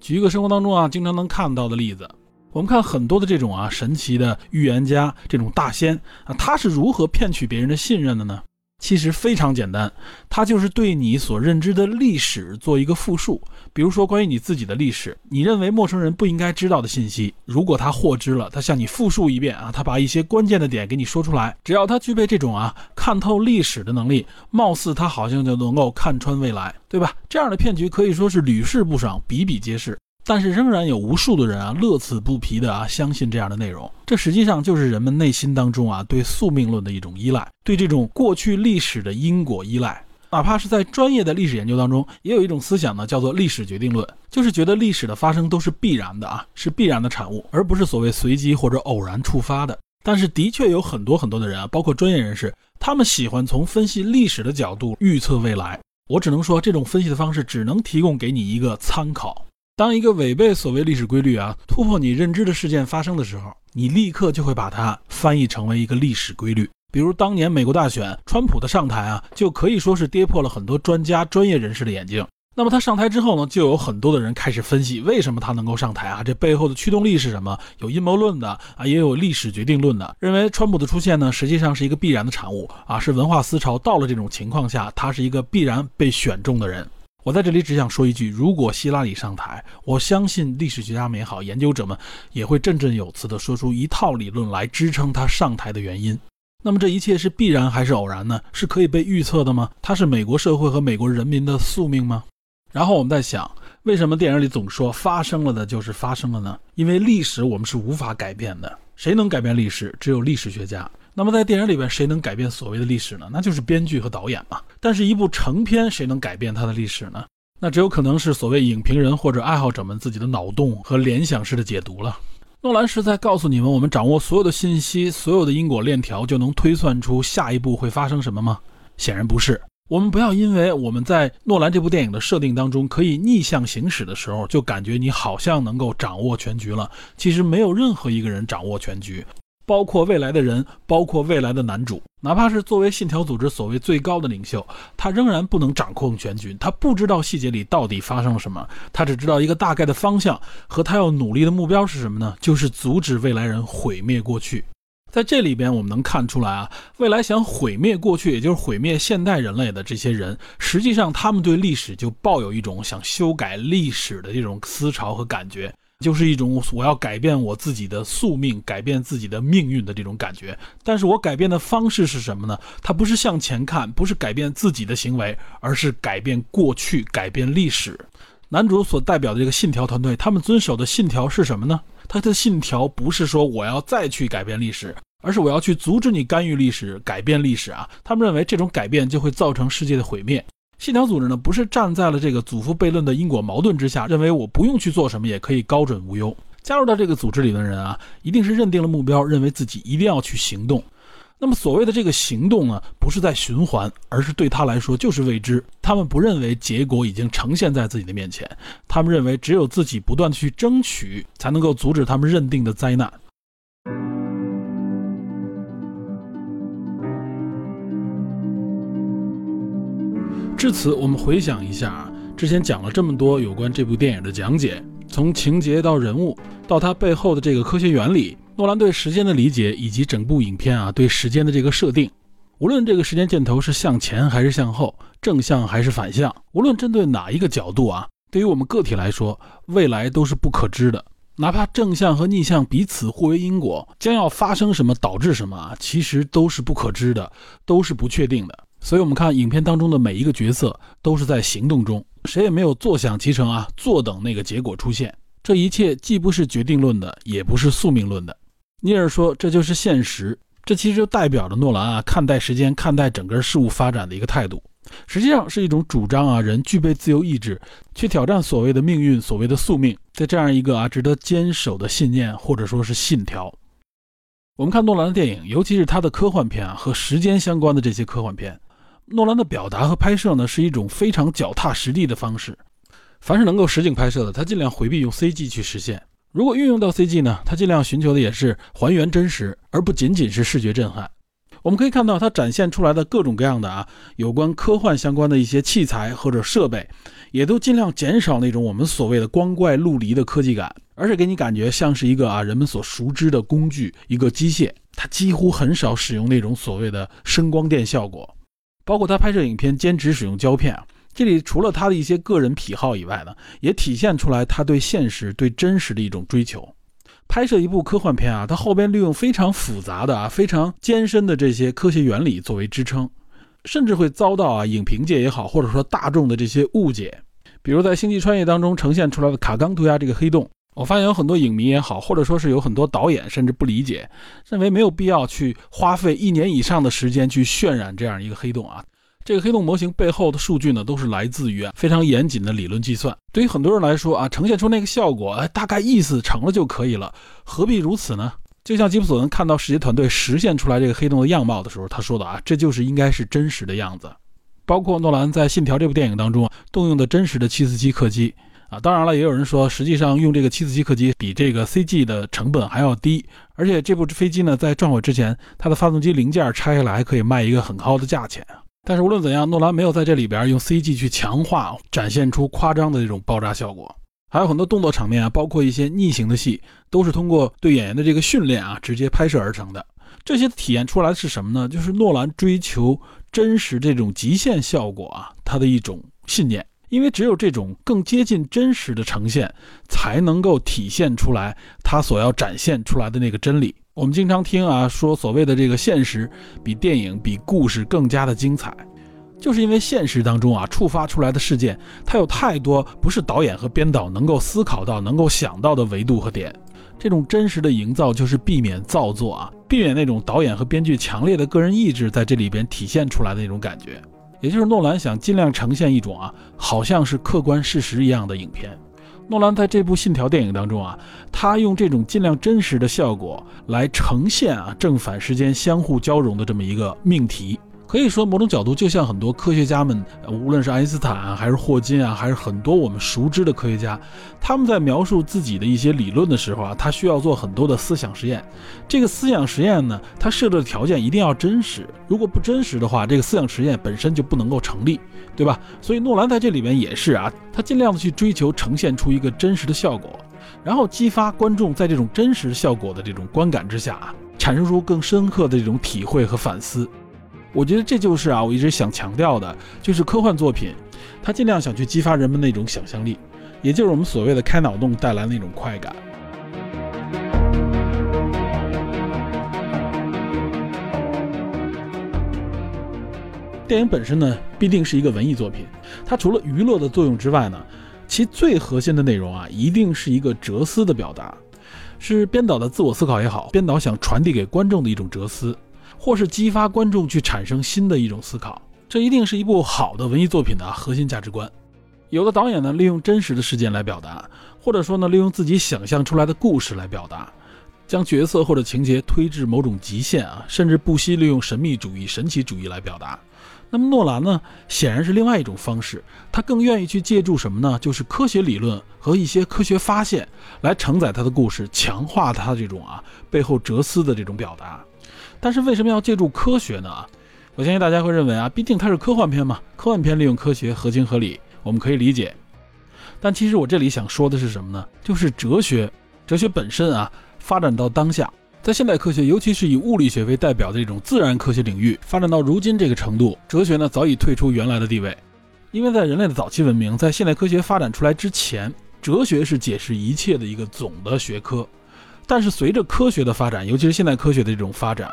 举一个生活当中啊，经常能看到的例子，我们看很多的这种啊神奇的预言家，这种大仙啊，他是如何骗取别人的信任的呢？其实非常简单，它就是对你所认知的历史做一个复述。比如说，关于你自己的历史，你认为陌生人不应该知道的信息，如果他获知了，他向你复述一遍啊，他把一些关键的点给你说出来，只要他具备这种啊看透历史的能力，貌似他好像就能够看穿未来，对吧？这样的骗局可以说是屡试不爽，比比皆是。但是仍然有无数的人啊，乐此不疲的啊，相信这样的内容。这实际上就是人们内心当中啊，对宿命论的一种依赖，对这种过去历史的因果依赖。哪怕是在专业的历史研究当中，也有一种思想呢，叫做历史决定论，就是觉得历史的发生都是必然的啊，是必然的产物，而不是所谓随机或者偶然触发的。但是的确有很多很多的人啊，包括专业人士，他们喜欢从分析历史的角度预测未来。我只能说，这种分析的方式只能提供给你一个参考。当一个违背所谓历史规律啊，突破你认知的事件发生的时候，你立刻就会把它翻译成为一个历史规律。比如当年美国大选，川普的上台啊，就可以说是跌破了很多专家、专业人士的眼镜。那么他上台之后呢，就有很多的人开始分析为什么他能够上台啊，这背后的驱动力是什么？有阴谋论的啊，也有历史决定论的，认为川普的出现呢，实际上是一个必然的产物啊，是文化思潮到了这种情况下，他是一个必然被选中的人。我在这里只想说一句：如果希拉里上台，我相信历史学家们也好，研究者们也会振振有词地说出一套理论来支撑他上台的原因。那么这一切是必然还是偶然呢？是可以被预测的吗？它是美国社会和美国人民的宿命吗？然后我们在想，为什么电影里总说发生了的就是发生了呢？因为历史我们是无法改变的，谁能改变历史？只有历史学家。那么在电影里边，谁能改变所谓的历史呢？那就是编剧和导演嘛。但是，一部成片谁能改变它的历史呢？那只有可能是所谓影评人或者爱好者们自己的脑洞和联想式的解读了。诺兰是在告诉你们，我们掌握所有的信息，所有的因果链条，就能推算出下一步会发生什么吗？显然不是。我们不要因为我们在诺兰这部电影的设定当中可以逆向行驶的时候，就感觉你好像能够掌握全局了。其实没有任何一个人掌握全局。包括未来的人，包括未来的男主，哪怕是作为信条组织所谓最高的领袖，他仍然不能掌控全局。他不知道细节里到底发生了什么，他只知道一个大概的方向和他要努力的目标是什么呢？就是阻止未来人毁灭过去。在这里边，我们能看出来啊，未来想毁灭过去，也就是毁灭现代人类的这些人，实际上他们对历史就抱有一种想修改历史的这种思潮和感觉。就是一种我要改变我自己的宿命、改变自己的命运的这种感觉。但是我改变的方式是什么呢？它不是向前看，不是改变自己的行为，而是改变过去、改变历史。男主所代表的这个信条团队，他们遵守的信条是什么呢？他的信条不是说我要再去改变历史，而是我要去阻止你干预历史、改变历史啊！他们认为这种改变就会造成世界的毁灭。信条组织呢，不是站在了这个祖父悖论的因果矛盾之下，认为我不用去做什么也可以高枕无忧。加入到这个组织里的人啊，一定是认定了目标，认为自己一定要去行动。那么所谓的这个行动呢，不是在循环，而是对他来说就是未知。他们不认为结果已经呈现在自己的面前，他们认为只有自己不断的去争取，才能够阻止他们认定的灾难。至此，我们回想一下啊，之前讲了这么多有关这部电影的讲解，从情节到人物，到它背后的这个科学原理，诺兰对时间的理解，以及整部影片啊对时间的这个设定，无论这个时间箭头是向前还是向后，正向还是反向，无论针对哪一个角度啊，对于我们个体来说，未来都是不可知的。哪怕正向和逆向彼此互为因果，将要发生什么导致什么啊，其实都是不可知的，都是不确定的。所以，我们看影片当中的每一个角色都是在行动中，谁也没有坐享其成啊，坐等那个结果出现。这一切既不是决定论的，也不是宿命论的。尼尔说：“这就是现实。”这其实就代表着诺兰啊看待时间、看待整个事物发展的一个态度，实际上是一种主张啊，人具备自由意志，去挑战所谓的命运、所谓的宿命，在这样一个啊值得坚守的信念或者说是信条。我们看诺兰的电影，尤其是他的科幻片啊和时间相关的这些科幻片。诺兰的表达和拍摄呢，是一种非常脚踏实地的方式。凡是能够实景拍摄的，他尽量回避用 CG 去实现。如果运用到 CG 呢，他尽量寻求的也是还原真实，而不仅仅是视觉震撼。我们可以看到，他展现出来的各种各样的啊，有关科幻相关的一些器材或者设备，也都尽量减少那种我们所谓的光怪陆离的科技感，而是给你感觉像是一个啊人们所熟知的工具，一个机械。它几乎很少使用那种所谓的声光电效果。包括他拍摄影片坚持使用胶片啊，这里除了他的一些个人癖好以外呢，也体现出来他对现实、对真实的一种追求。拍摄一部科幻片啊，他后边利用非常复杂的啊、非常艰深的这些科学原理作为支撑，甚至会遭到啊影评界也好，或者说大众的这些误解。比如在《星际穿越》当中呈现出来的卡冈图亚这个黑洞。我发现有很多影迷也好，或者说是有很多导演甚至不理解，认为没有必要去花费一年以上的时间去渲染这样一个黑洞啊。这个黑洞模型背后的数据呢，都是来自于非常严谨的理论计算。对于很多人来说啊，呈现出那个效果，哎，大概意思成了就可以了，何必如此呢？就像吉普索恩看到世界团队实现出来这个黑洞的样貌的时候，他说的啊，这就是应该是真实的样子。包括诺兰在《信条》这部电影当中动用的真实的747客机。啊，当然了，也有人说，实际上用这个七四七客机比这个 CG 的成本还要低，而且这部飞机呢，在撞毁之前，它的发动机零件拆下来还可以卖一个很高的价钱。但是无论怎样，诺兰没有在这里边用 CG 去强化，展现出夸张的这种爆炸效果。还有很多动作场面啊，包括一些逆行的戏，都是通过对演员的这个训练啊，直接拍摄而成的。这些体现出来的是什么呢？就是诺兰追求真实这种极限效果啊，他的一种信念。因为只有这种更接近真实的呈现，才能够体现出来他所要展现出来的那个真理。我们经常听啊说，所谓的这个现实比电影、比故事更加的精彩，就是因为现实当中啊触发出来的事件，它有太多不是导演和编导能够思考到、能够想到的维度和点。这种真实的营造就是避免造作啊，避免那种导演和编剧强烈的个人意志在这里边体现出来的那种感觉。也就是诺兰想尽量呈现一种啊，好像是客观事实一样的影片。诺兰在这部《信条》电影当中啊，他用这种尽量真实的效果来呈现啊正反时间相互交融的这么一个命题。可以说，某种角度就像很多科学家们，无论是爱因斯坦还是霍金啊，还是很多我们熟知的科学家，他们在描述自己的一些理论的时候啊，他需要做很多的思想实验。这个思想实验呢，它设置的条件一定要真实，如果不真实的话，这个思想实验本身就不能够成立，对吧？所以诺兰在这里面也是啊，他尽量的去追求呈现出一个真实的效果，然后激发观众在这种真实效果的这种观感之下啊，产生出更深刻的这种体会和反思。我觉得这就是啊，我一直想强调的，就是科幻作品，它尽量想去激发人们那种想象力，也就是我们所谓的开脑洞带来那种快感。电影本身呢，必定是一个文艺作品，它除了娱乐的作用之外呢，其最核心的内容啊，一定是一个哲思的表达，是编导的自我思考也好，编导想传递给观众的一种哲思。或是激发观众去产生新的一种思考，这一定是一部好的文艺作品的核心价值观。有的导演呢，利用真实的事件来表达，或者说呢，利用自己想象出来的故事来表达，将角色或者情节推至某种极限啊，甚至不惜利用神秘主义、神奇主义来表达。那么诺兰呢，显然是另外一种方式，他更愿意去借助什么呢？就是科学理论和一些科学发现来承载他的故事，强化他这种啊背后哲思的这种表达。但是为什么要借助科学呢？我相信大家会认为啊，毕竟它是科幻片嘛，科幻片利用科学合情合理，我们可以理解。但其实我这里想说的是什么呢？就是哲学，哲学本身啊，发展到当下，在现代科学，尤其是以物理学为代表的这种自然科学领域，发展到如今这个程度，哲学呢早已退出原来的地位。因为在人类的早期文明，在现代科学发展出来之前，哲学是解释一切的一个总的学科。但是随着科学的发展，尤其是现代科学的这种发展，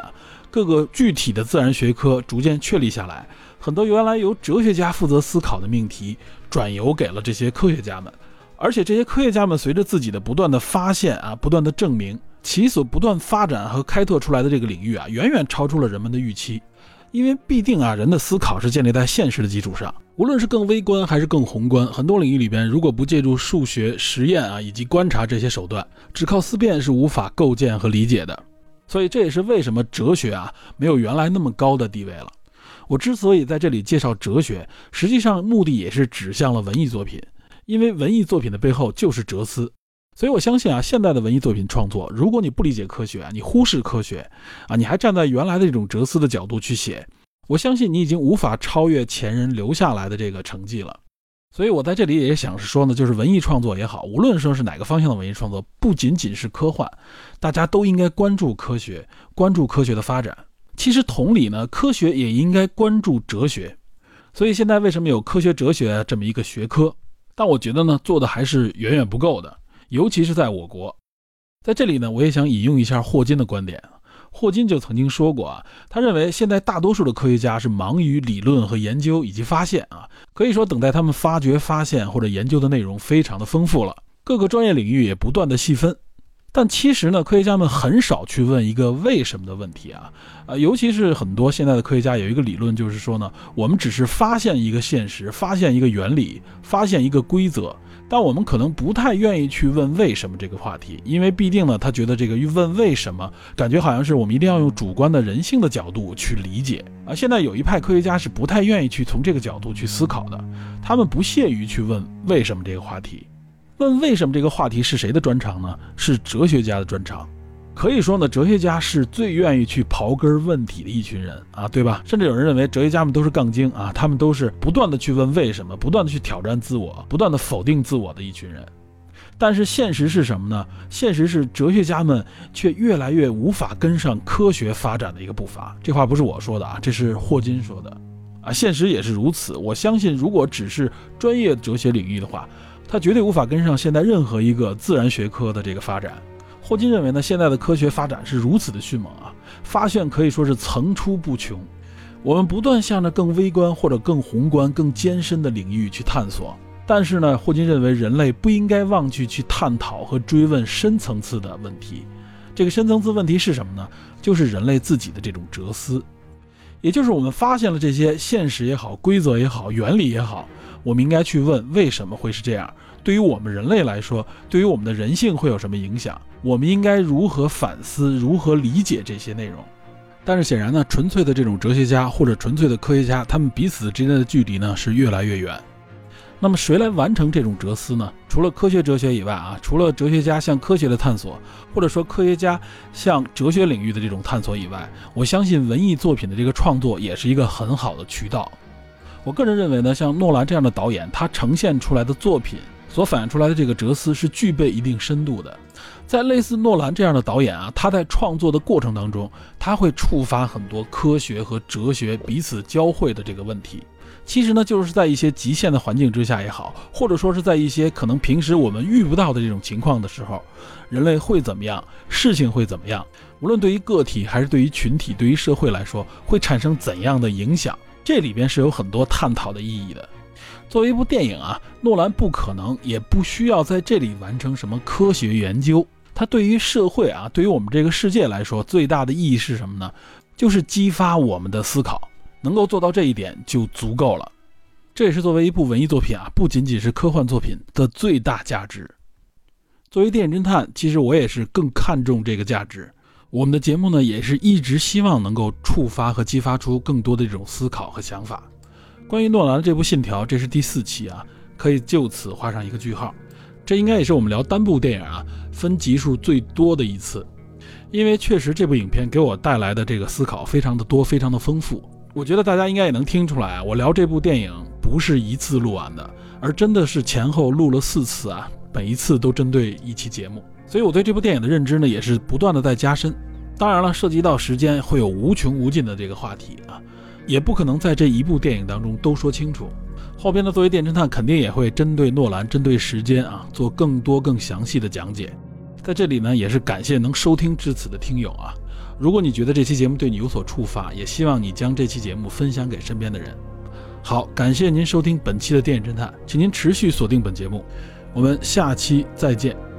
各个具体的自然学科逐渐确立下来，很多原来由哲学家负责思考的命题，转由给了这些科学家们。而且这些科学家们随着自己的不断的发现啊，不断的证明，其所不断发展和开拓出来的这个领域啊，远远超出了人们的预期。因为必定啊，人的思考是建立在现实的基础上，无论是更微观还是更宏观，很多领域里边，如果不借助数学实验啊以及观察这些手段，只靠思辨是无法构建和理解的。所以这也是为什么哲学啊没有原来那么高的地位了。我之所以在这里介绍哲学，实际上目的也是指向了文艺作品，因为文艺作品的背后就是哲思。所以，我相信啊，现代的文艺作品创作，如果你不理解科学啊，你忽视科学啊，你还站在原来的这种哲思的角度去写，我相信你已经无法超越前人留下来的这个成绩了。所以，我在这里也想是说呢，就是文艺创作也好，无论说是哪个方向的文艺创作，不仅仅是科幻，大家都应该关注科学，关注科学的发展。其实，同理呢，科学也应该关注哲学。所以，现在为什么有科学哲学这么一个学科？但我觉得呢，做的还是远远不够的。尤其是在我国，在这里呢，我也想引用一下霍金的观点。霍金就曾经说过啊，他认为现在大多数的科学家是忙于理论和研究以及发现啊，可以说等待他们发掘、发现或者研究的内容非常的丰富了，各个专业领域也不断的细分。但其实呢，科学家们很少去问一个为什么的问题啊，啊，尤其是很多现在的科学家有一个理论，就是说呢，我们只是发现一个现实，发现一个原理，发现一个规则，但我们可能不太愿意去问为什么这个话题，因为必定呢，他觉得这个问为什么，感觉好像是我们一定要用主观的人性的角度去理解啊。现在有一派科学家是不太愿意去从这个角度去思考的，他们不屑于去问为什么这个话题。问为什么这个话题是谁的专长呢？是哲学家的专长。可以说呢，哲学家是最愿意去刨根问底的一群人啊，对吧？甚至有人认为哲学家们都是杠精啊，他们都是不断的去问为什么，不断的去挑战自我，不断的否定自我的一群人。但是现实是什么呢？现实是哲学家们却越来越无法跟上科学发展的一个步伐。这话不是我说的啊，这是霍金说的啊。现实也是如此。我相信，如果只是专业哲学领域的话，他绝对无法跟上现在任何一个自然学科的这个发展。霍金认为呢，现在的科学发展是如此的迅猛啊，发现可以说是层出不穷。我们不断向着更微观或者更宏观、更艰深的领域去探索，但是呢，霍金认为人类不应该忘记去探讨和追问深层次的问题。这个深层次问题是什么呢？就是人类自己的这种哲思，也就是我们发现了这些现实也好、规则也好、原理也好，我们应该去问为什么会是这样？对于我们人类来说，对于我们的人性会有什么影响？我们应该如何反思、如何理解这些内容？但是显然呢，纯粹的这种哲学家或者纯粹的科学家，他们彼此之间的距离呢是越来越远。那么谁来完成这种哲思呢？除了科学哲学以外啊，除了哲学家向科学的探索，或者说科学家向哲学领域的这种探索以外，我相信文艺作品的这个创作也是一个很好的渠道。我个人认为呢，像诺兰这样的导演，他呈现出来的作品所反映出来的这个哲思是具备一定深度的。在类似诺兰这样的导演啊，他在创作的过程当中，他会触发很多科学和哲学彼此交汇的这个问题。其实呢，就是在一些极限的环境之下也好，或者说是在一些可能平时我们遇不到的这种情况的时候，人类会怎么样？事情会怎么样？无论对于个体还是对于群体、对于社会来说，会产生怎样的影响？这里边是有很多探讨的意义的。作为一部电影啊，诺兰不可能也不需要在这里完成什么科学研究。它对于社会啊，对于我们这个世界来说，最大的意义是什么呢？就是激发我们的思考。能够做到这一点就足够了，这也是作为一部文艺作品啊，不仅仅是科幻作品的最大价值。作为电影侦探，其实我也是更看重这个价值。我们的节目呢，也是一直希望能够触发和激发出更多的这种思考和想法。关于诺兰的这部《信条》，这是第四期啊，可以就此画上一个句号。这应该也是我们聊单部电影啊分集数最多的一次，因为确实这部影片给我带来的这个思考非常的多，非常的丰富。我觉得大家应该也能听出来，我聊这部电影不是一次录完的，而真的是前后录了四次啊，每一次都针对一期节目，所以我对这部电影的认知呢也是不断的在加深。当然了，涉及到时间会有无穷无尽的这个话题啊，也不可能在这一部电影当中都说清楚。后边呢，作为电侦探，肯定也会针对诺兰、针对时间啊，做更多更详细的讲解。在这里呢，也是感谢能收听至此的听友啊。如果你觉得这期节目对你有所触发，也希望你将这期节目分享给身边的人。好，感谢您收听本期的电影侦探，请您持续锁定本节目，我们下期再见。